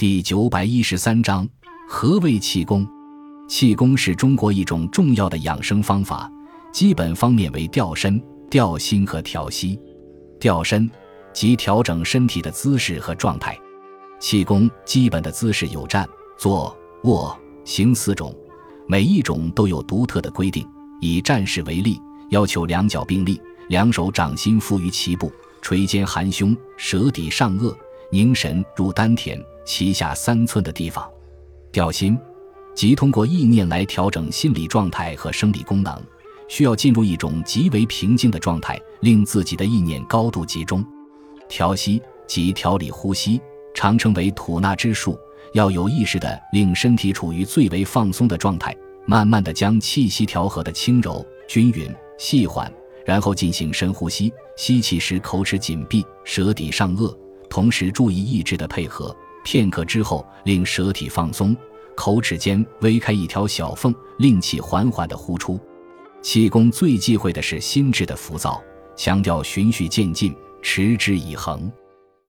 第九百一十三章：何谓气功？气功是中国一种重要的养生方法，基本方面为调身、调心和调息。调身即调整身体的姿势和状态。气功基本的姿势有站、坐、卧、行四种，每一种都有独特的规定。以站式为例，要求两脚并立，两手掌心附于脐部，垂肩含胸，舌抵上颚，凝神入丹田，脐下三寸的地方。调心。即通过意念来调整心理状态和生理功能，需要进入一种极为平静的状态，令自己的意念高度集中。调息即调理呼吸，常称为吐纳之术，要有意识的令身体处于最为放松的状态，慢慢的将气息调和的轻柔、均匀、细缓，然后进行深呼吸，吸气时口齿紧闭，舌抵上颚，同时注意意志的配合。片刻之后，令舌体放松。口齿间微开一条小缝，令气缓缓地呼出。气功最忌讳的是心智的浮躁，强调循序渐进，持之以恒。